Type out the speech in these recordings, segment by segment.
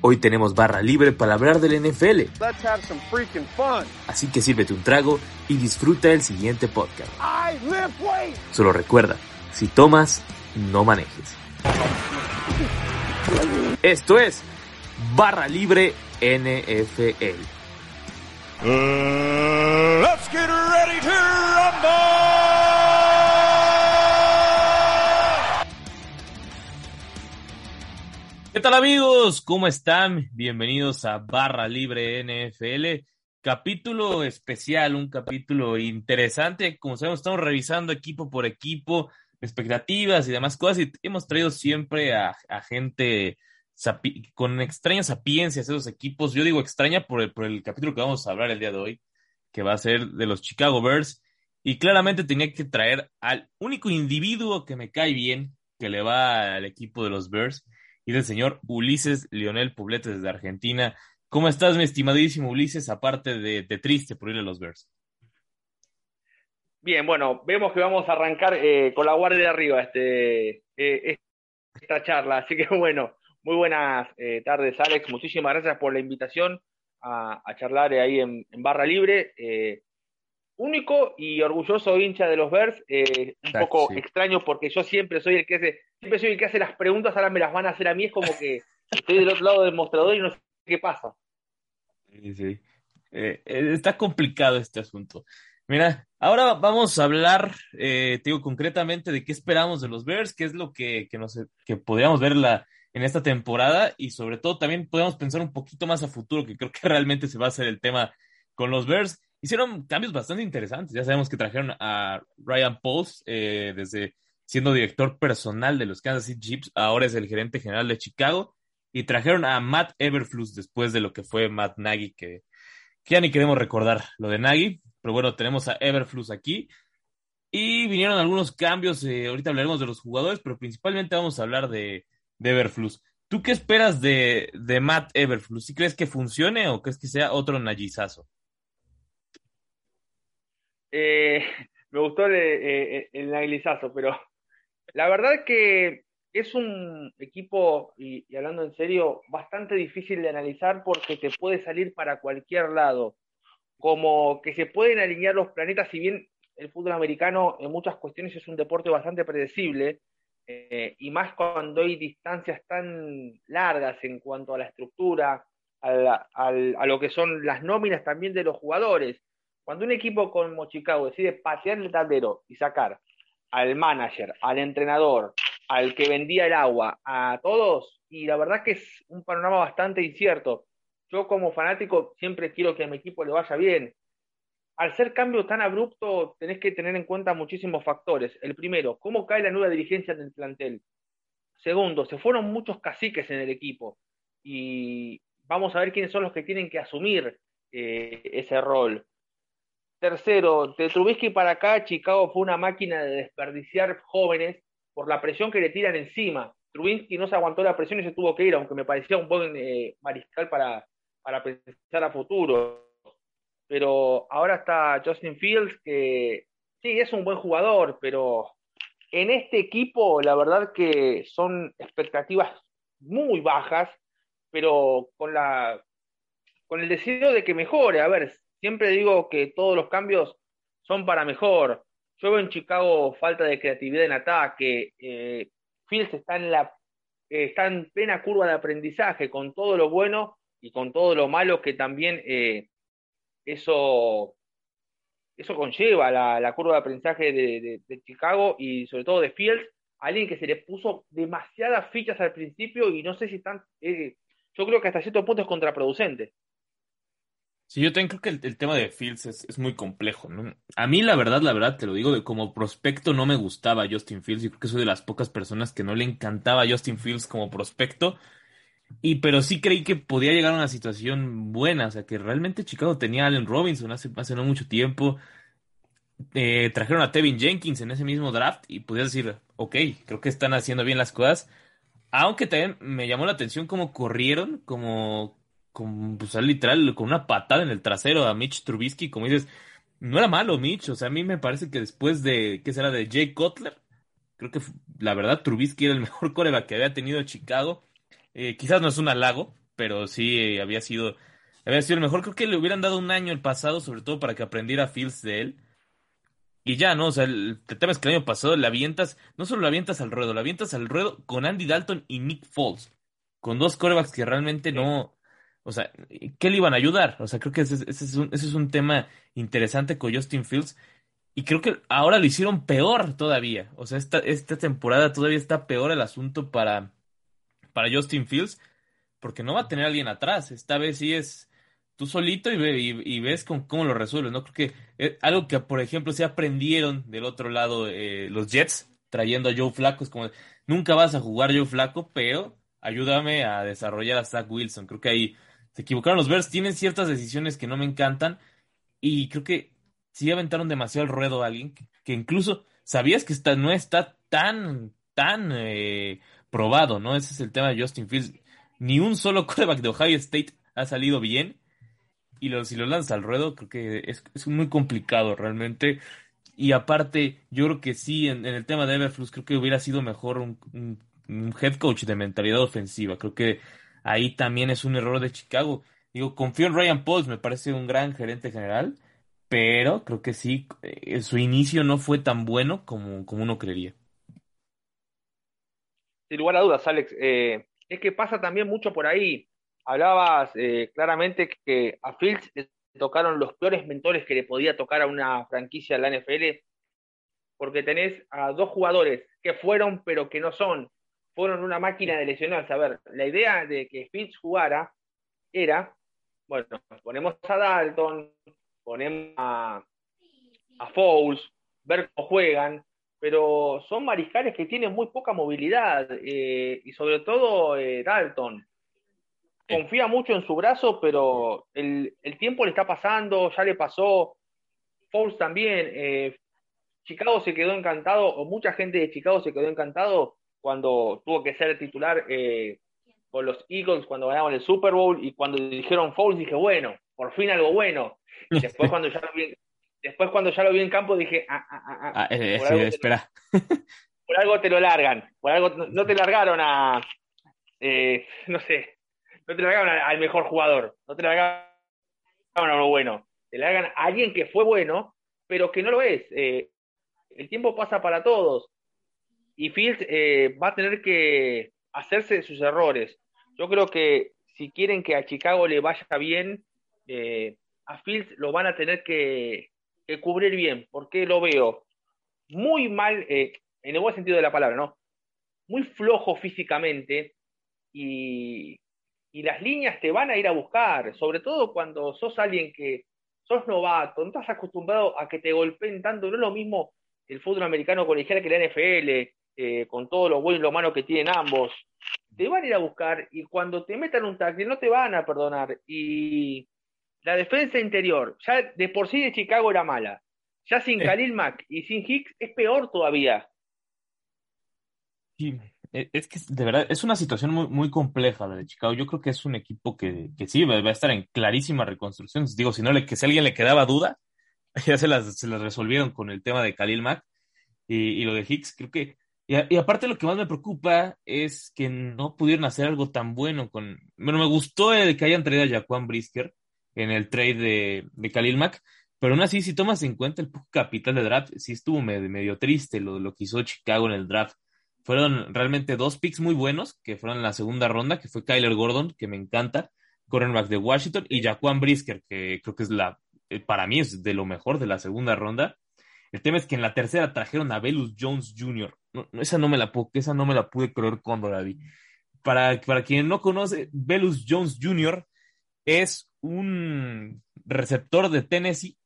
Hoy tenemos barra libre para hablar del NFL. Let's have some freaking fun. Así que sírvete un trago y disfruta el siguiente podcast. I. Solo recuerda, si tomas, no manejes. Esto es Barra Libre NFL. let's get ready to rumble. ¿Qué tal amigos? ¿Cómo están? Bienvenidos a Barra Libre NFL, capítulo especial, un capítulo interesante. Como sabemos, estamos revisando equipo por equipo, expectativas y demás cosas y hemos traído siempre a, gente con extrañas sapiencias esos equipos. Yo digo extraña por el, por el capítulo que vamos a hablar el día de hoy, que va a ser de los Chicago Bears. Y claramente tenía que traer al único individuo que me cae bien, que le va al equipo de los Bears, y del señor Ulises Lionel Poblete desde Argentina. ¿Cómo estás, mi estimadísimo Ulises? Aparte de, triste por ir a los Bears. Bien, bueno, vemos que vamos a arrancar eh, con la guardia de arriba este, eh, esta charla. Así que bueno, muy buenas eh, tardes, Alex. Muchísimas gracias por la invitación a, charlar ahí en Barra Libre. Único y orgulloso hincha de los Bears, eh, un poco extraño porque yo siempre soy el que hace, siempre soy el que hace las preguntas, ahora me las van a hacer a mí, es como que estoy del otro lado del mostrador y no sé qué pasa. Sí, sí. Eh, eh, está complicado este asunto. Mira, ahora vamos a hablar, eh, te digo concretamente de qué esperamos de los Bears, qué es lo que, que, nos, que podríamos ver la, en esta temporada y sobre todo también podemos pensar un poquito más a futuro, que creo que realmente se va a hacer el tema con los Bears. Hicieron cambios bastante interesantes. Ya sabemos que trajeron a Ryan Pauls eh, desde siendo director personal de los Kansas City Chiefs, ahora es el gerente general de Chicago. Y trajeron a Matt Everflus después de lo que fue Matt Nagy, que, ya ni queremos recordar lo de Nagy. Pero bueno, tenemos a Everflus aquí. Y vinieron algunos cambios. eh, ahorita hablaremos de los jugadores, pero principalmente vamos a hablar de, de Everflus. ¿Tú qué esperas de, Matt Everflus? ¿Sí crees que funcione o crees que sea otro Nagizazo? Eh, me gustó el, eh, el naglizazo, pero la verdad que es un equipo, y, hablando en serio, bastante difícil de analizar porque te puede salir para cualquier lado. Como que se pueden alinear los planetas, si bien el fútbol americano en muchas cuestiones es un deporte bastante predecible, eh, y más cuando hay distancias tan largas en cuanto a la estructura, a, la- al- a lo que son las nóminas también de los jugadores. Cuando un equipo como Chicago decide patear el tablero y sacar al manager, al entrenador, al que vendía el agua, a todos, y la verdad que es un panorama bastante incierto. Yo como fanático siempre quiero que a mi equipo le vaya bien. Al ser cambio tan abrupto, tenés que tener en cuenta muchísimos factores. El primero, cómo cae la nueva dirigencia del plantel. Segundo, se fueron muchos caciques en el equipo y vamos a ver quiénes son los que tienen que asumir eh, ese rol. Tercero, de Trubisky para acá, Chicago fue una máquina de desperdiciar jóvenes por la presión que le tiran encima. Trubisky no se aguantó la presión y se tuvo que ir, aunque me parecía un buen eh, mariscal para, para pensar a futuro. Pero ahora está Justin Fields, que sí, es un buen jugador, pero en este equipo la verdad que son expectativas muy bajas, pero con la con el deseo de que mejore. A ver, siempre digo que todos los cambios son para mejor. Yo veo en Chicago falta de creatividad en ataque. Eh, Fields está en la está en plena curva de aprendizaje con todo lo bueno y con todo lo malo que también eh, eso eso conlleva la, la curva de aprendizaje de, de, de Chicago y sobre todo de Fields, alguien que se le puso demasiadas fichas al principio y no sé si están, eh, yo creo que hasta cierto punto es contraproducente. Sí, yo también creo que el, tema de Fields es, muy complejo, ¿no? A mí, la verdad, la verdad, te lo digo, de como prospecto no me gustaba Justin Fields. Yo creo que soy de las pocas personas que no le encantaba Justin Fields como prospecto. Y pero sí creí que podía llegar a una situación buena. O sea, que realmente Chicago tenía a Allen Robinson hace, no mucho tiempo. Eh, trajeron a Tevin Jenkins en ese mismo draft y podías decir, ok, creo que están haciendo bien las cosas. Aunque también me llamó la atención cómo corrieron, como con, pues, literal, con una patada en el trasero a Mitch Trubisky, como dices, no era malo Mitch, o sea, a mí me parece que después de, ¿qué será? De Jay Cutler, creo que la verdad Trubisky era el mejor coreback que había tenido Chicago. Eh, quizás no es un halago, pero sí eh, había sido, había sido el mejor. Creo que le hubieran dado un año el pasado, sobre todo para que aprendiera Fields de él. Y ya, ¿no? O sea, el, tema es que el año pasado le avientas, no solo le avientas al ruedo, le avientas al ruedo con Andy Dalton y Nick Foles, con dos corebacks que realmente no, o sea, ¿qué le iban a ayudar? O sea, creo que ese, es, un, ese es un tema interesante con Justin Fields. Y creo que ahora lo hicieron peor todavía. O sea, esta, esta temporada todavía está peor el asunto para, para Justin Fields. Porque no va a tener alguien atrás. Esta vez sí es tú solito y, y, ves con, cómo lo resuelves, ¿no? Creo que eh, algo que, por ejemplo, se aprendieron del otro lado eh, los Jets, trayendo a Joe Flaco, es como, nunca vas a jugar Joe Flaco, pero ayúdame a desarrollar a Zach Wilson. Creo que ahí se equivocaron los Bears, tienen ciertas decisiones que no me encantan y creo que sí aventaron demasiado el ruedo a alguien que, incluso sabías que está, no está tan, tan eh, probado, ¿no? Ese es el tema de Justin Fields. Ni un solo quarterback de Ohio State ha salido bien y si lo lanza al ruedo creo que es, muy complicado realmente. Y aparte, yo creo que sí, en, el tema de Everflux, creo que hubiera sido mejor un head coach de mentalidad ofensiva. Creo que ahí también es un error de Chicago. Digo, confío en Ryan Pauls, me parece un gran gerente general, pero creo que sí, eh, su inicio no fue tan bueno como, como uno creería. Sin lugar a dudas, Alex. Eh, es que pasa también mucho por ahí. Hablabas eh, claramente que a Fields le tocaron los peores mentores que le podía tocar a una franquicia de la NFL, porque tenés a dos jugadores que fueron pero que no son, fueron una máquina de lesionarse. A ver, la idea de que Fitz jugara era, bueno, ponemos a Dalton, ponemos a, a Fouls, ver cómo juegan, pero son mariscales que tienen muy poca movilidad eh, y sobre todo eh, Dalton. Confía mucho en su brazo, pero el, tiempo le está pasando, ya le pasó. Fouls también. Eh, Chicago se quedó encantado, o mucha gente de Chicago se quedó encantado cuando tuvo que ser titular eh, con los Eagles cuando ganaban el Super Bowl y cuando dijeron Fouls dije, bueno, por fin algo bueno. después cuando ya lo vi, después cuando ya lo vi en campo dije, ah, ah, ah, ah, ah eh, por, algo espera. por algo te lo largan, por algo no te largaron a, eh, no sé, no te largaron al mejor jugador, no te largaron a lo bueno, te largan a alguien que fue bueno, pero que no lo es. el tiempo pasa para todos y Fields eh, va a tener que hacerse de sus errores. Yo creo que si quieren que a Chicago le vaya bien, eh, a Fields lo van a tener que, cubrir bien, porque lo veo muy mal, eh, en el buen sentido de la palabra, ¿no? Muy flojo físicamente y, y las líneas te van a ir a buscar, sobre todo cuando sos alguien que sos novato, no estás acostumbrado a que te golpeen tanto, no es lo mismo el fútbol americano colegial que la NFL, eh, con todo lo bueno y lo malo que tienen ambos, te van a ir a buscar y cuando te metan un tackle no te van a perdonar. Y la defensa interior, ya de por sí de Chicago era mala. Ya sin Khalil Mack y sin Hicks es peor todavía. Sí, e, es que de verdad es una situación muy, muy compleja la de Chicago. Yo creo que es un equipo que, que sí va a estar en clarísima reconstrucción. Digo, si no le, que si a alguien le quedaba duda, ya se las, se las resolvieron con el tema de Khalil Mack y, y lo de Hicks. Creo que y, aparte lo que más me preocupa es que no pudieron hacer algo tan bueno con... Bueno, me gustó el que hayan traído a Jaquan Brisker en el trade de, de Khalil Mack, pero aún así, si tomas en cuenta el poco capital de draft, sí estuvo medio, triste lo, lo que hizo Chicago en el draft. Fueron realmente dos picks muy buenos, que fueron en la segunda ronda, que fue Kyler Gordon, que me encanta, cornerback de Washington, y Jaquan Brisker, que creo que es la, eh, para mí es de lo mejor de la segunda ronda. El tema es que en la tercera trajeron a Velus Jones Jr. No, esa, no me la esa no me la pude creer cuando la vi. Para, para quien no conoce, Velus Jones Jr. es un receptor de Tennessee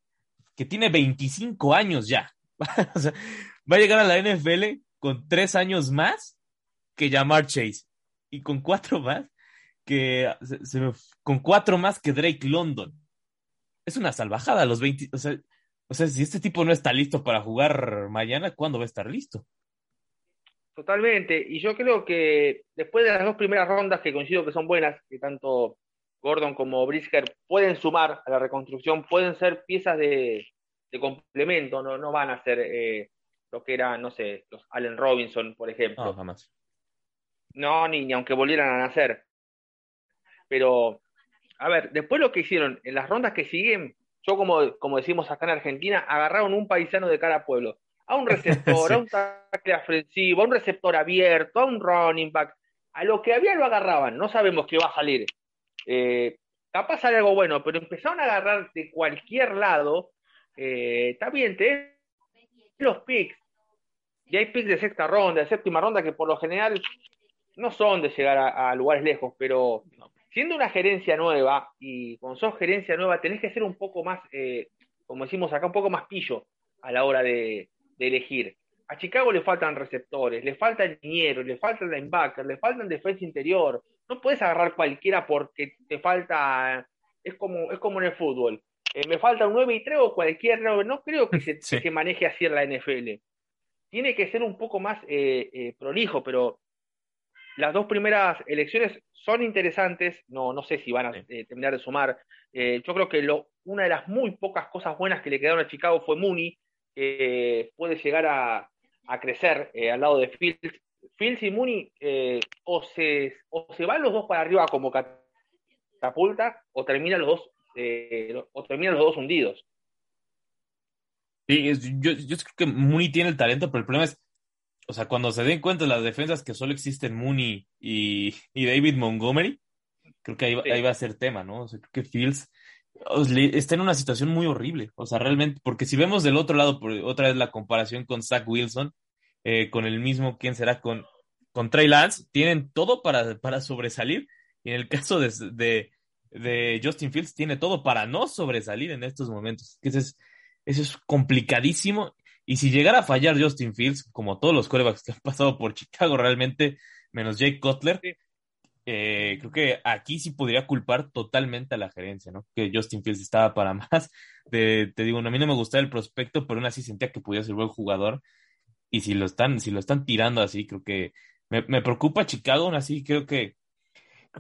que tiene 25 años ya. va a llegar a la NFL con tres años más que Jamar Chase y con cuatro más que con cuatro más que Drake London. Es una salvajada los 20, o sea, o sea, si este tipo no está listo para jugar mañana, ¿cuándo va a estar listo? Totalmente, y yo creo que después de las dos primeras rondas que coincido que son buenas, que tanto Gordon como Brisker pueden sumar a la reconstrucción, pueden ser piezas de, complemento, no, no van a ser eh, lo que eran, no sé, los Allen Robinson, por ejemplo. No, jamás. No, ni, ni aunque volvieran a nacer. Pero, a ver, después lo que hicieron en las rondas que siguen, yo como, como decimos acá en Argentina, agarraron un paisano de cada pueblo. A un receptor, a un tackle ofensivo, a un receptor abierto, a un running back. A lo que había lo agarraban. No sabemos qué va a salir. Eh, capaz sale algo bueno, pero empezaron a agarrar de cualquier lado. Eh, está bien, te los picks. Y hay picks de sexta ronda, de séptima ronda, que por lo general no son de llegar a lugares lejos, pero siendo una gerencia nueva, y cuando sos gerencia nueva, tenés que ser un poco más, eh, como decimos acá, un poco más pillo a la hora de, elegir. A Chicago le faltan receptores, le faltan dinero, le faltan linebacker, le faltan defensa interior. No puedes agarrar cualquiera porque te falta. Es como, es como en el fútbol. Eh, me falta un 9 y 3 o cualquier. No, creo que se, maneje así en la NFL. Tiene que ser un poco más eh, prolijo, pero las dos primeras elecciones son interesantes, no, no sé si van a eh, terminar de sumar. Eh, yo creo que lo, una de las muy pocas cosas buenas que le quedaron a Chicago fue Mooney, que puede llegar a, crecer eh, al lado de Fields. Fields y Mooney o, se, o se van los dos para arriba como catapulta o terminan los dos, o terminan los dos hundidos. Sí, yo, yo creo que Mooney tiene el talento, pero el problema es o sea, cuando se den cuenta de las defensas que solo existen Mooney y, David Montgomery, creo que ahí, va a ser tema, ¿no? O sea, creo que Fields está en una situación muy horrible. O sea, realmente, porque si vemos del otro lado, por otra vez la comparación con Zach Wilson, eh, con el mismo, ¿quién será? Con, con Trey Lance, tienen todo para, para sobresalir. Y en el caso de, de, Justin Fields, tiene todo para no sobresalir en estos momentos. Eso es, eso es complicadísimo y si llegara a fallar Justin Fields, como todos los quarterbacks que han pasado por Chicago realmente, menos Jake Cutler, eh, creo que aquí sí podría culpar totalmente a la gerencia, ¿no? Que Justin Fields estaba para más. te digo, a mí no me gustaba el prospecto, pero aún así sentía que podía ser buen jugador. Y si lo están, si lo están tirando así, creo que me, preocupa Chicago, aún así creo que,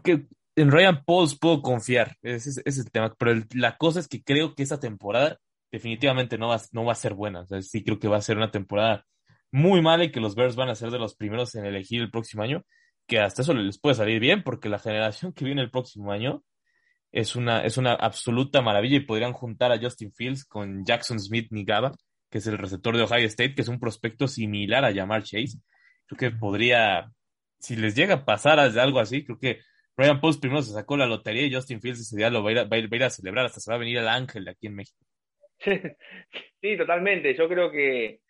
que en Ryan Pauls puedo confiar, ese, es el tema. Pero la cosa es que creo que esa temporada definitivamente no va, no va a ser buena. sí creo que va a ser una temporada muy mala y que los Bears van a ser de los primeros en elegir el próximo año, que hasta eso les puede salir bien, porque la generación que viene el próximo año es una, es una absoluta maravilla y podrían juntar a Justin Fields con Jackson Smith Nigaba, que es el receptor de Ohio State, que es un prospecto similar a Jamar Chase. Creo que podría, si les llega a pasar algo así, creo que Brian Post primero se sacó la lotería y Justin Fields ese día lo va a ir a, celebrar, hasta se va a venir el ángel aquí en México. Sí, totalmente. Yo creo que,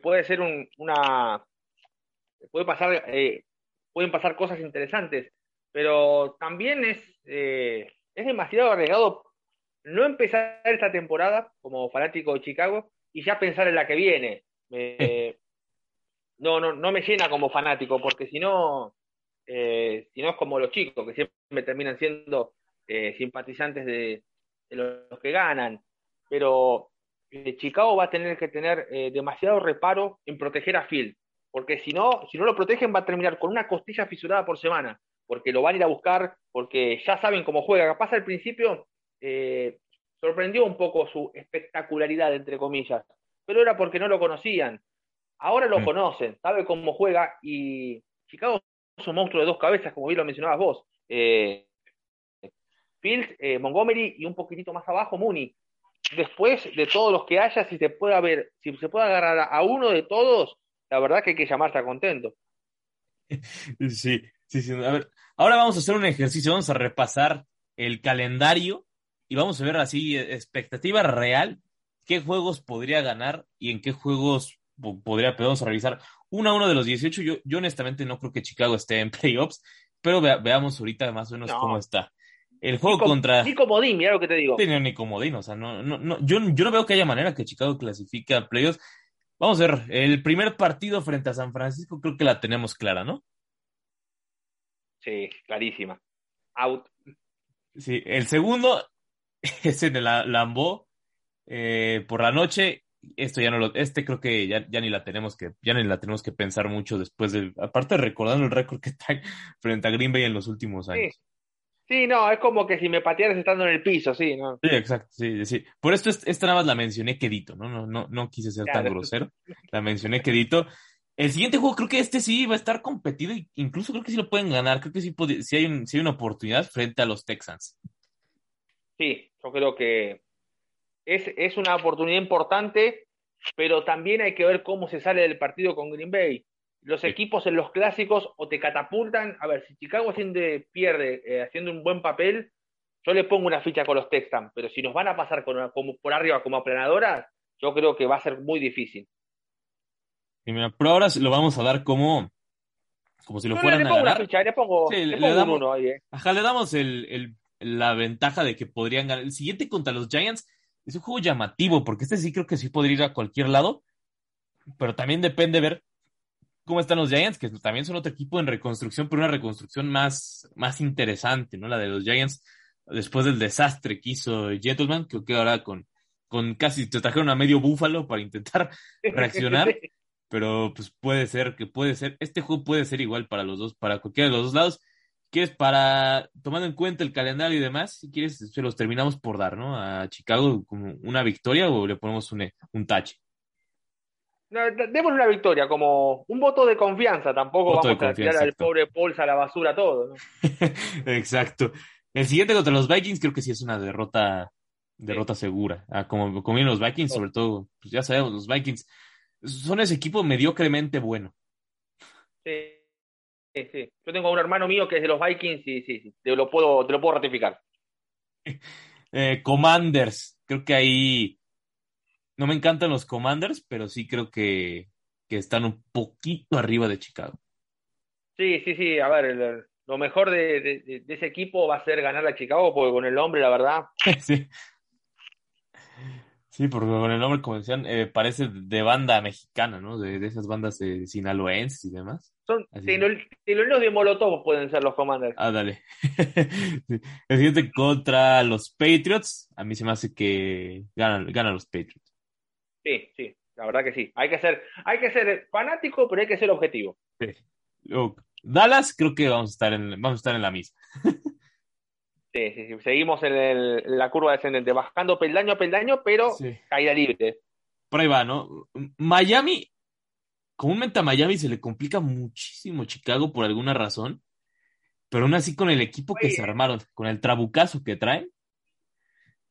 puede ser una. Puede pasar, eh, pueden pasar cosas interesantes, pero también es, eh, es demasiado arriesgado no empezar esta temporada como fanático de Chicago y ya pensar en la que viene. no, no, no me llena como fanático, porque si no, eh, si no es como los chicos, que siempre terminan siendo simpatizantes de, de los que ganan pero eh, Chicago va a tener que tener eh, demasiado reparo en proteger a Phil, porque si no, si no lo protegen va a terminar con una costilla fisurada por semana, porque lo van a ir a buscar, porque ya saben cómo juega. Capaz al principio eh, sorprendió un poco su espectacularidad, entre comillas, pero era porque no lo conocían. Ahora lo mm. conocen, sabe cómo juega y Chicago es un monstruo de dos cabezas, como bien lo mencionabas vos. Fields, Montgomery y un poquitito más abajo Mooney después de todos los que haya, si se puede ver, si se puede agarrar a uno de todos, la verdad que hay que llamarse a contento. Sí, sí, sí. A ver, ahora vamos a hacer un ejercicio, vamos a repasar el calendario y vamos a ver así, expectativa real, qué juegos podría ganar y en qué juegos podría, vamos a revisar uno a uno de los 18. Yo, yo honestamente no creo que Chicago esté en playoffs, pero veamos ahorita más o menos cómo está. El juego contra... Ni comodín, mira lo que te digo. Sí, no, ni comodín, o sea, no, no, no, yo, yo no veo que haya manera que Chicago clasifique a playoffs. Vamos a ver, el primer partido frente a San Francisco creo que la tenemos clara, ¿no? Sí, clarísima. Out. Sí, el segundo es en el Lambo por la noche. Esto ya no lo, este creo que ya, ya ni la tenemos que, ya ni la tenemos que pensar mucho después de, aparte recordando el récord que está frente a Green Bay en los últimos años. Sí, no, es como que si me patearas estando en el piso, sí, ¿no? Sí, exacto, sí, sí. Por esto es- esta nada más la mencioné quedito, ¿no? No, no, no quise ser tan grosero. La mencioné quedito. El siguiente juego creo que este sí va a estar competido, incluso creo que sí lo pueden ganar. Creo que sí, pod- sí hay, un- sí hay una oportunidad frente a los Texans. Sí, yo creo que es, es una oportunidad importante, pero también hay que ver cómo se sale del partido con Green Bay. Los equipos en los clásicos o te catapultan. A ver, si Chicago haciendo, pierde eh, haciendo un buen papel, yo le pongo una ficha con los Texans, pero si nos van a pasar con- como por arriba como aplanadoras, yo creo que va a ser muy difícil. Y mira, por ahora lo vamos a dar como, como si lo fueran le a una ganar. ficha, le pongo, Sí, le le pongo un damos- uno ahí, eh. Ajá, le damos el, el- la ventaja de que podrían ganar. El siguiente contra los Giants es un juego llamativo, porque este sí creo que sí podría ir a cualquier lado, pero también depende ver cómo están los Giants, que también son otro equipo en reconstrucción, pero una reconstrucción más, más interesante, ¿no? La de los Giants después del desastre que hizo Gentleman, creo que ahora con, con casi te trajeron a medio búfalo para intentar reaccionar, pero pues puede ser que puede ser, este juego puede ser igual para los dos, para cualquiera de los dos lados. ¿Quieres para, tomando en cuenta el calendario y demás, si quieres, se los terminamos por dar, ¿no? A Chicago como una victoria o le ponemos un, un tache. No, d- démosle una victoria, como un voto de confianza. Tampoco Voto vamos a tirar al exacto. pobre Pauls a la basura todo, ¿no? Exacto. El siguiente contra los Vikings creo que sí es una derrota, derrota segura. Ah, como, como vienen los Vikings, sobre todo, pues ya sabemos, los Vikings son ese equipo mediocremente bueno. Sí, sí, sí. Yo tengo un hermano mío que es de los Vikings y sí, sí, te lo puedo, te lo puedo ratificar. Eh, Commanders, creo que ahí no me encantan los Commanders, pero sí creo que, que están un poquito arriba de Chicago. Sí, sí, sí. A ver, el- lo mejor de, de- de- de ese equipo va a ser ganar a Chicago, porque con el nombre, la verdad. Sí. Sí, porque con el nombre, como decían, eh, parece de banda mexicana, ¿no? De, de esas bandas eh, sinaloenses y demás. Son teloneros de Molotov pueden ser los Commanders. Ah, dale. Sí. El siguiente contra los Patriots. A mí se me hace que ganan, ganan los Patriots. Sí, sí, la verdad que sí. Hay que ser, hay que ser fanático, pero hay que ser objetivo. Luego, Dallas, creo que vamos a estar en, vamos a estar en la misma. Sí, sí, sí. Seguimos en, el- en la curva descendente, bajando peldaño a peldaño, pero Sí. caída libre. Por ahí va, ¿no? Miami, comúnmente a Miami se le complica muchísimo Chicago por alguna razón, pero aún así con el equipo que se armaron, con el trabucazo que traen,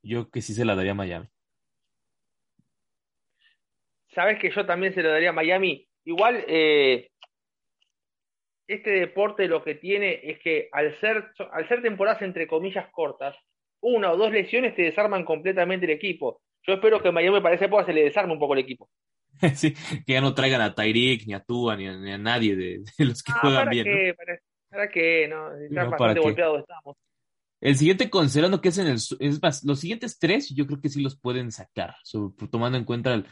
yo que sí se la daría a Miami. Sabes que yo también se lo daría a Miami. Igual, eh, este deporte lo que tiene es que al ser, al ser temporadas entre comillas cortas, una o dos lesiones te desarman completamente el equipo. Yo espero que Miami para esa época se le desarme un poco el equipo. Sí, que ya no traigan a Tyreek, ni a Tua, ni a, ni a nadie de, de los que Ah, juegan ¿para bien. ¿no? qué? ¿Para, para qué? No, está No, ¿para bastante qué? golpeados estamos. El siguiente, considerando que es en el. Es más, los siguientes tres, yo creo que sí los pueden sacar, sobre- tomando en cuenta el-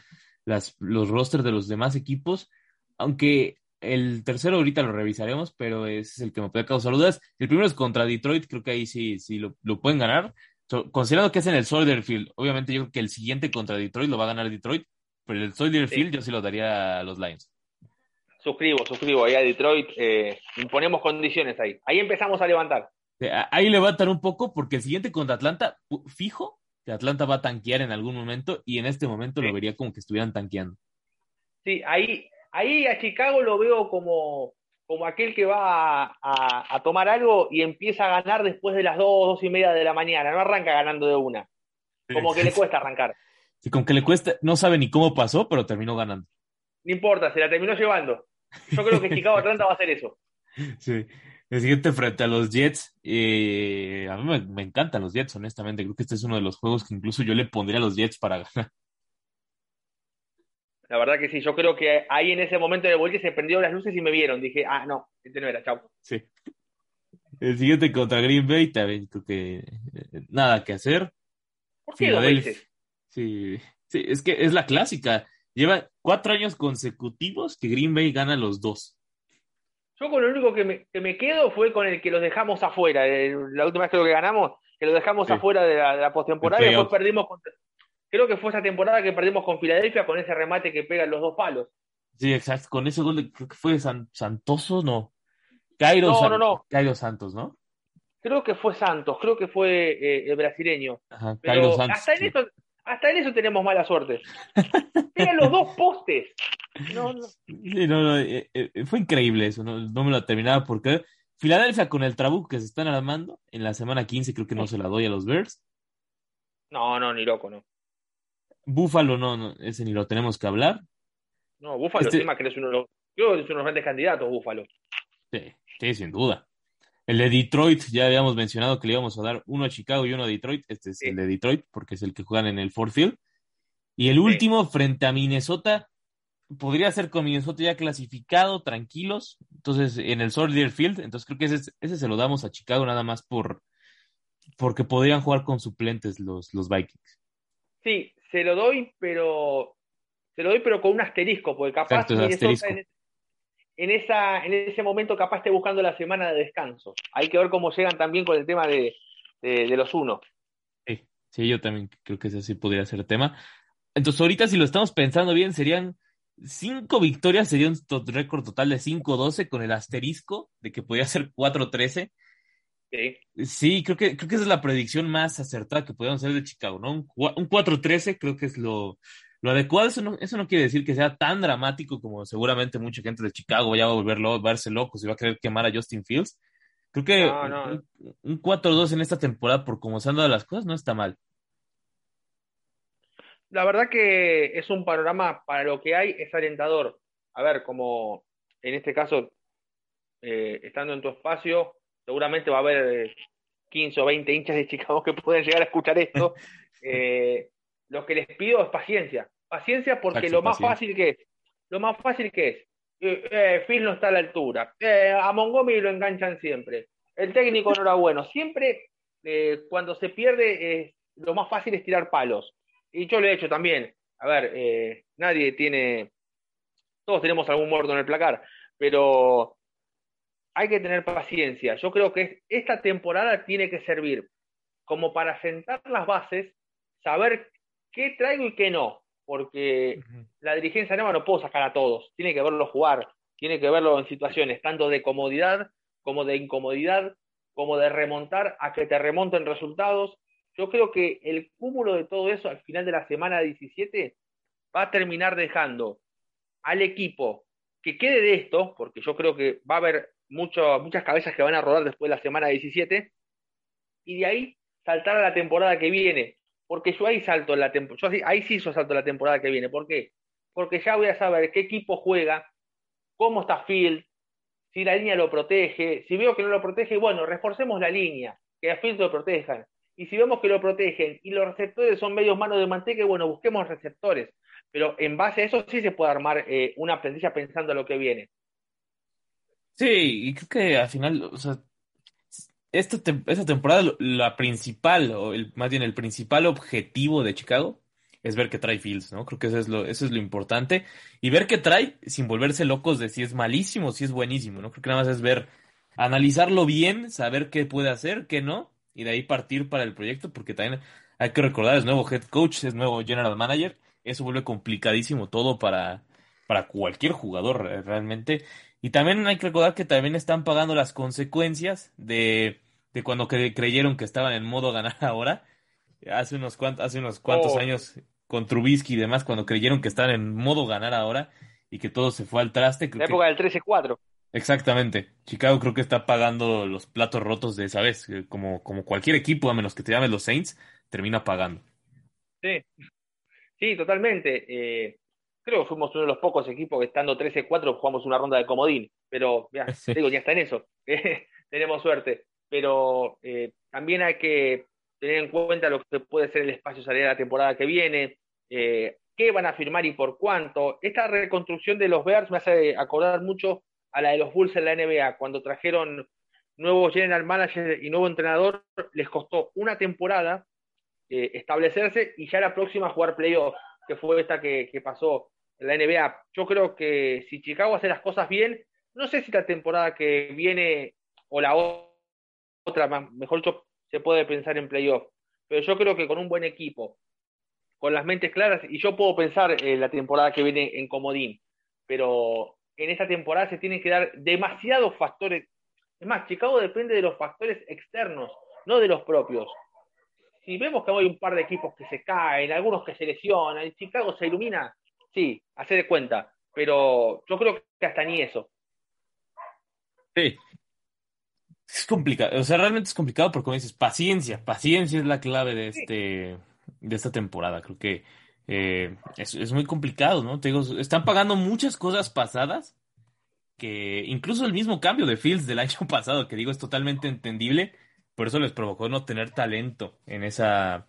las, los rosters de los demás equipos. Aunque el tercero ahorita lo revisaremos, pero ese es el que me puede causar dudas. El primero es contra Detroit, creo que ahí sí, sí lo, lo pueden ganar. So, considerando que es en el Soldier Field, obviamente yo creo que el siguiente contra Detroit lo va a ganar Detroit, pero el Soldier Sí. Field yo sí lo daría a los Lions. Suscribo, suscribo. Ahí a Detroit eh, imponemos condiciones ahí. Ahí empezamos a levantar. Ahí levantan un poco porque el siguiente contra Atlanta, fijo, que Atlanta va a tanquear en algún momento y en este momento Sí. lo vería como que estuvieran tanqueando. Sí, ahí, ahí a Chicago lo veo como, como aquel que va a, a- a tomar algo y empieza a ganar después de las dos, dos y media de la mañana. No arranca ganando de una. Como que le cuesta arrancar. Sí, con que le cuesta, no sabe ni cómo pasó, pero terminó ganando. No importa, se la terminó llevando. Yo creo que Chicago Atlanta va a hacer eso. Sí. El siguiente frente a los Jets, eh, a mí me, me encantan los Jets, honestamente. Creo que este es uno de los juegos que incluso yo le pondría a los Jets para ganar. La verdad que sí, yo creo que ahí en ese momento de vuelta se prendieron las luces y me vieron. Dije, ah, no, este no era, chau. Sí. El siguiente contra Green Bay, también creo que eh, nada que hacer. ¿Por qué veces? Sí, sí, es que es la clásica. Lleva cuatro años consecutivos que Green Bay gana los dos. Yo con lo único que me, que me quedo fue con el que los dejamos afuera. El- la última vez creo que ganamos, que los dejamos Sí. afuera de la, de la postemporada y después perdimos contra- Creo que fue esa temporada que perdimos con Filadelfia con ese remate que pegan los dos palos. Sí, exacto. Con ese gol, de- creo que fue San- Santoso, no. Cairo, No, San- no, no. Cairo Santos, ¿no? Creo que fue Santos, creo que fue eh, el brasileño. Ajá, Pero Santos. hasta en sí. eso, hasta en eso tenemos mala suerte. Pegan los dos postes. No, no. Sí, no, no, eh, eh, fue increíble eso, no, me lo terminaba porque Filadelfia con el trabuco que se están armando en la semana 15 creo que no se la doy a los Bears. No, no, ni loco, no. Búfalo no, no, ese ni lo tenemos que hablar. No, Búfalo Este- encima que es uno de los, creo que es uno de los grandes candidatos, Búfalo. Sí, sí, sin duda. El de Detroit, ya habíamos mencionado que le íbamos a dar uno a Chicago y uno a Detroit. Este es Sí. el de Detroit porque es el que juegan en el Ford Field. Y el último frente a Minnesota, podría ser con Minnesota ya clasificado, tranquilos. Entonces, en el Soldier Field, entonces creo que ese, ese se lo damos a Chicago nada más por porque podrían jugar con suplentes los, los Vikings. Sí, se lo doy, pero se lo doy, pero con un asterisco, porque capaz Exacto, Minnesota asterisco. en, en esa, en ese momento capaz esté buscando la semana de descanso. Hay que ver cómo llegan también con el tema de, de, de los unos. Sí, sí, yo también creo que ese sí podría ser tema. Entonces, ahorita si lo estamos pensando bien, serían cinco victorias, sería un to- récord total de 5-12 con el asterisco de que podría ser 4-13. Sí. Sí, creo que, creo que esa es la predicción más acertada que podríamos hacer de Chicago, ¿no? Un, un 4-13 creo que es lo, lo adecuado. Eso no, eso no quiere decir que sea tan dramático como seguramente mucha gente de Chicago ya va a volver lo- verse locos y va a querer quemar a Justin Fields. Creo que No, no. un, un 4-2 en esta temporada, por cómo se han dado las cosas, no está mal. La verdad que es un panorama para lo que hay, es alentador. A ver, como en este caso, eh, estando en tu espacio, seguramente va a haber eh, 15 o 20 hinchas de Chicago que pueden llegar a escuchar esto. Eh, lo que les pido es paciencia. Paciencia porque lo más paciencia. fácil que es, lo más fácil que es, eh, eh, Phil no está a la altura, eh, a Montgomery lo enganchan siempre, el técnico no era bueno, siempre cuando se pierde lo más fácil es tirar palos. Y yo lo he hecho también. A ver, nadie tiene, todos tenemos algún muerto en el placar, pero hay que tener paciencia. Yo creo que esta temporada tiene que servir como para sentar las bases, saber qué traigo y qué no, porque la dirigencia nueva no puedo sacar a todos, tiene que verlo jugar, tiene que verlo en situaciones tanto de comodidad como de incomodidad, como de remontar a que te remonten resultados. Yo creo que el cúmulo de todo eso al final de la semana 17 va a terminar dejando al equipo que quede de esto, porque yo creo que va a haber mucho, muchas cabezas que van a rodar después de la semana 17, y de ahí saltar a la temporada que viene, porque yo ahí salto la temporada, ahí sí yo salto la temporada que viene, ¿por qué? Porque ya voy a saber qué equipo juega, cómo está Field, si la línea lo protege, si veo que no lo protege, bueno, reforcemos la línea, que a Field lo protejan, y si vemos que lo protegen y los receptores son medios manos de manteca, bueno, busquemos receptores, pero en base a eso sí se puede armar eh, una plantilla pensando en lo que viene. Sí, y creo que al final, o sea, esta, esta temporada la principal, o el, más bien el principal objetivo de Chicago es ver qué trae Fields, ¿no? Creo que eso es lo, eso es lo importante. Y ver qué trae sin volverse locos de si es malísimo si es buenísimo, ¿no? Creo que nada más es ver, analizarlo bien, saber qué puede hacer, qué no, y de ahí partir para el proyecto, porque también hay que recordar, es nuevo head coach, es nuevo general manager, eso vuelve complicadísimo todo para, para cualquier jugador realmente. Y también hay que recordar que también están pagando las consecuencias de, de cuando cre- creyeron que estaban en modo ganar ahora. Hace unos cuantos, hace unos cuantos Oh. años con Trubisky y demás, cuando creyeron que estaban en modo ganar ahora y que todo se fue al traste. Creo La que- época del 13-4. Exactamente. Chicago creo que está pagando los platos rotos de esa vez. eh, Como, como cualquier equipo, a menos que te llames los Saints, termina pagando. Sí, sí, totalmente. Eh, creo que fuimos uno de los pocos equipos que estando 13-4 jugamos una ronda de comodín, pero ya, Sí. digo, ya está en eso. Tenemos suerte. Pero eh, también hay que tener en cuenta lo que puede ser el espacio salarial la temporada que viene, eh, qué van a firmar y por cuánto. Esta reconstrucción de los Bears me hace acordar mucho a la de los Bulls en la NBA, cuando trajeron nuevo general manager y nuevo entrenador, les costó una temporada eh, establecerse y ya la próxima jugar playoff, que fue esta que, que, pasó en la NBA. Yo creo que si Chicago hace las cosas bien, no sé si la temporada que viene o la otra, mejor dicho, se puede pensar en playoff, pero yo creo que con un buen equipo, con las mentes claras, y yo puedo pensar en la temporada que viene en Comodín, pero en esta temporada se tienen que dar demasiados factores. Es más, Chicago depende de los factores externos, no de los propios. Si vemos que hay un par de equipos que se caen, algunos que se lesionan, y Chicago se ilumina, sí, hace de cuenta, pero yo creo que hasta ni eso. Sí. Es complicado, o sea, realmente es complicado porque como dices, paciencia, paciencia es la clave de este, de esta temporada. Creo que eh, es, muy complicado, ¿no? Te digo, están pagando muchas cosas pasadas que incluso el mismo cambio de Fields del año pasado, que digo es totalmente entendible, por eso les provocó no tener talento en esa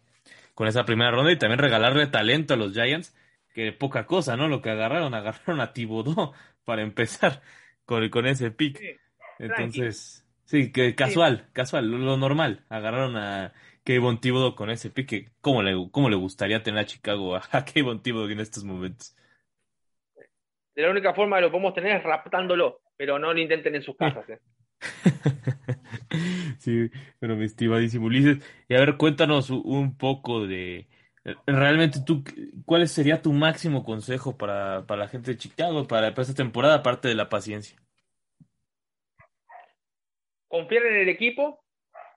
con esa primera ronda y también regalarle talento a los Giants, que poca cosa, ¿no? Lo que agarraron, agarraron a Thibodeau para empezar con, con ese pick. Entonces, sí, que casual, casual, lo normal. Agarraron a Kayvon Thibodeau con ese pique. ¿Cómo le, cómo le gustaría tener a Chicago a, a Kayvon Thibodeau en estos momentos? De la única forma que lo podemos tener es raptándolo, pero no lo intenten en sus casas. ¿eh? sí, pero mi estimadísimo Ulises. Y a ver, cuéntanos un poco de, realmente tú, ¿cuál sería tu máximo consejo para, para la gente de Chicago para, para, esta temporada, aparte de la paciencia? Confiar en el equipo,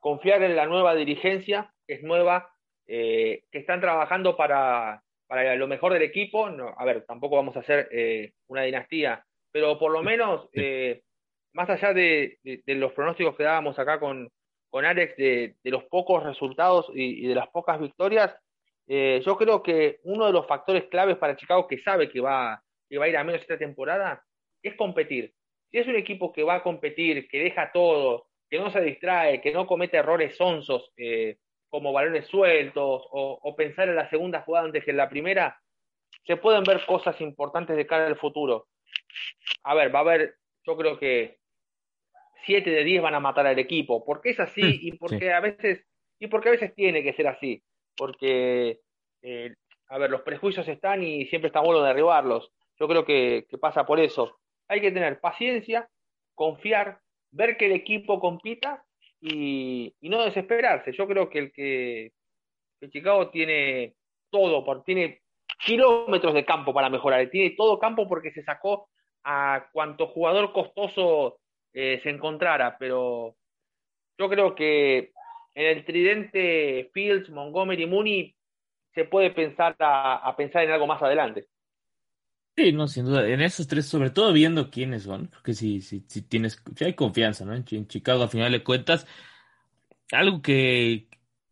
confiar en la nueva dirigencia, que es nueva, eh, que están trabajando para, para, lo mejor del equipo. No, a ver, tampoco vamos a hacer eh, una dinastía, pero por lo menos, eh, más allá de, de, los pronósticos que dábamos acá con, con Alex, de, de los pocos resultados y, y, de las pocas victorias, yo creo que uno de los factores claves para Chicago, que sabe que va, que va a ir a menos esta temporada, es competir. Si es un equipo que va a competir, que deja todo, que no se distrae, que no comete errores sonsos eh, como balones sueltos o, pensar en la segunda jugada antes que en la primera, se pueden ver cosas importantes de cara al futuro. A ver, va a haber, yo creo que 7 de 10 van a matar al equipo, porque es así y porque a veces y porque a veces tiene que ser así, porque eh, a ver, los prejuicios están y siempre está bueno derribarlos. Yo creo que pasa por eso. Hay que tener paciencia, confiar, ver que el equipo compita y, no desesperarse. Yo creo que el que, Chicago tiene todo, tiene kilómetros de campo para mejorar, tiene todo campo porque se sacó a cuanto jugador costoso eh, se encontrara, pero yo creo que en el tridente Fields, Montgomery, Mooney se puede pensar a pensar en algo más adelante. Sí, no, sin duda. En esos tres, sobre todo viendo quiénes son, creo que sí tienes, hay confianza, ¿no? En, Chicago, a final de cuentas, algo que,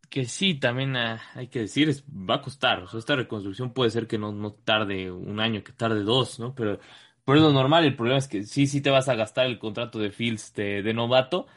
que sí también ah, hay que decir es, va a costar. Esta reconstrucción puede ser que no, no tarde un año, que tarde dos, ¿no? Pero, por es lo normal. El problema es que sí, sí te vas a gastar el contrato de Fields de, novato,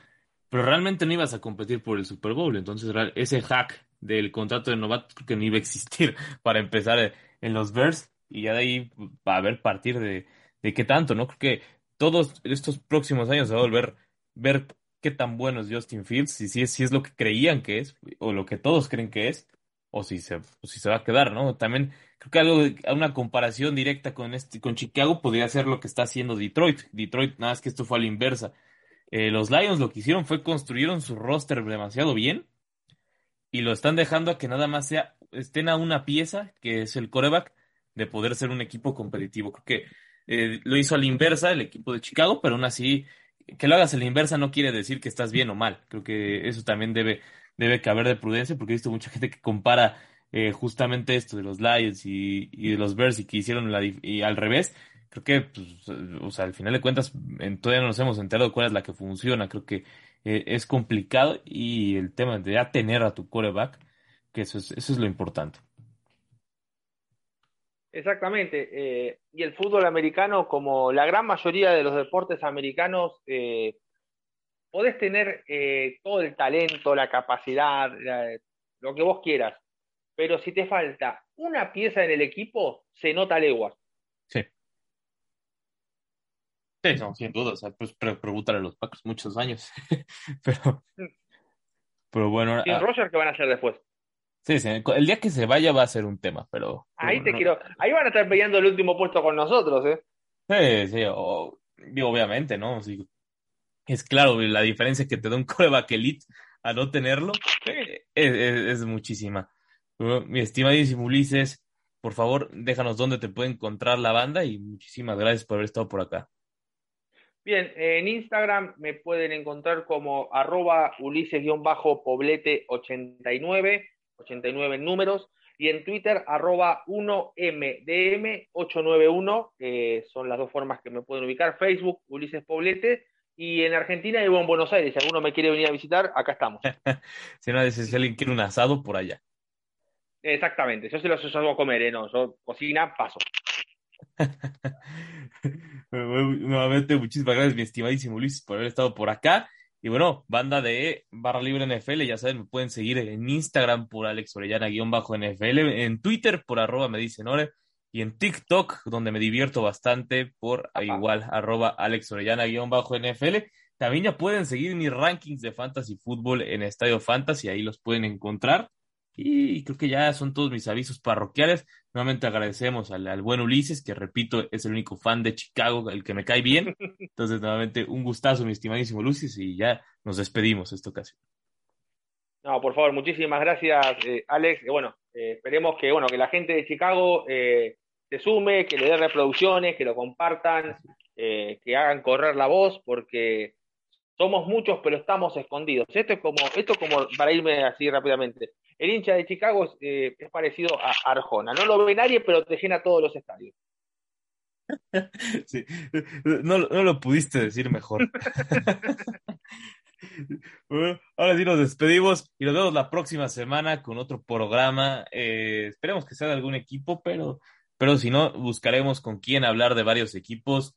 pero realmente no ibas a competir por el Super Bowl. Entonces, ese hack del contrato de novato creo que no iba a existir para empezar en los Bears y ya de ahí va a haber partir de, de qué tanto, ¿no? Creo que todos estos próximos años se va a volver ver qué tan bueno es Justin Fields, y si es, si es lo que creían que es, o lo que todos creen que es, o si se, si se va a quedar, ¿no? También creo que algo, una comparación directa con este, con Chicago podría ser lo que está haciendo Detroit. Detroit, nada más que esto fue a la inversa. Eh, los Lions lo que hicieron fue construyeron su roster demasiado bien y lo están dejando a que nada más sea, estén a una pieza, que es el coreback, de poder ser un equipo competitivo. Creo que eh, lo hizo a la inversa el equipo de Chicago, pero aún así, que lo hagas a la inversa no quiere decir que estás bien o mal. Creo que eso también debe, debe caber de prudencia, porque he visto mucha gente que compara eh, justamente esto de los Lions y, de los Bears y que hicieron la, y al revés. Creo que, pues, o sea, al final de cuentas, todavía no nos hemos enterado cuál es la que funciona. Creo que eh, es complicado y el tema de ya tener a tu coreback, que eso es, eso es lo importante. Exactamente. Eh, y el fútbol americano, como la gran mayoría de los deportes americanos, eh, podés tener eh, todo el talento, la capacidad, lo que vos quieras. Pero si te falta una pieza en el equipo, se nota leguas. Sí. Sí, no, sin duda, o sea, pues pregúntale a los Packers muchos años. pero, pero bueno. ¿Y Roger qué van a hacer después? Sí, sí, el día que se vaya va a ser un tema, pero. Ahí te quiero. Ahí van a estar peleando el último puesto con nosotros, ¿eh? Sí, sí, obviamente, ¿no? es claro, la diferencia que te da un coreback elite a no tenerlo es, muchísima. Mi estimadísimo Ulises, por favor, déjanos dónde te puede encontrar la banda y muchísimas gracias por haber estado por acá. Bien, en Instagram me pueden encontrar como arroba ulises-poblete89, 89 números, y en Twitter arroba 1mdm891, que son las dos formas que me pueden ubicar, Facebook Ulises Poblete, y en Argentina vivo en Buenos Aires, si alguno me quiere venir a visitar, acá estamos. si no, si alguien quiere un asado, por allá. Exactamente, yo se los hago a comer, ¿eh? no, yo cocina, paso. Nuevamente, muchísimas gracias, mi estimadísimo Luis, por haber estado por acá. Y bueno, banda de Barra Libre NFL, ya saben, me pueden seguir en Instagram por Alex Orellana-NFL, en Twitter por arroba me dicen Ore, y en TikTok, donde me divierto bastante, por igual arroba Alex Orellana-NFL. También ya pueden seguir mis rankings de fantasy fútbol en Estadio Fantasy, ahí los pueden encontrar. Y creo que ya son todos mis avisos parroquiales. Nuevamente agradecemos al, buen Ulises, que repito, es el único fan de Chicago, el que me cae bien. Entonces, nuevamente, un gustazo, mi estimadísimo Ulises, y ya nos despedimos esta ocasión. No, por favor, muchísimas gracias, eh, Alex. bueno, eh, esperemos que, bueno, que la gente de Chicago eh, se sume, que le dé reproducciones, que lo compartan, que hagan correr la voz, porque somos muchos, pero estamos escondidos. Esto es como, esto como para irme así rápidamente. El hincha de Chicago es, eh, parecido a Arjona. No lo ve nadie, pero te llena todos los estadios. Sí, no, lo pudiste decir mejor. bueno, ahora sí nos despedimos y nos vemos la próxima semana con otro programa. Eh, esperemos que sea de algún equipo, pero, pero si no, buscaremos con quién hablar de varios equipos.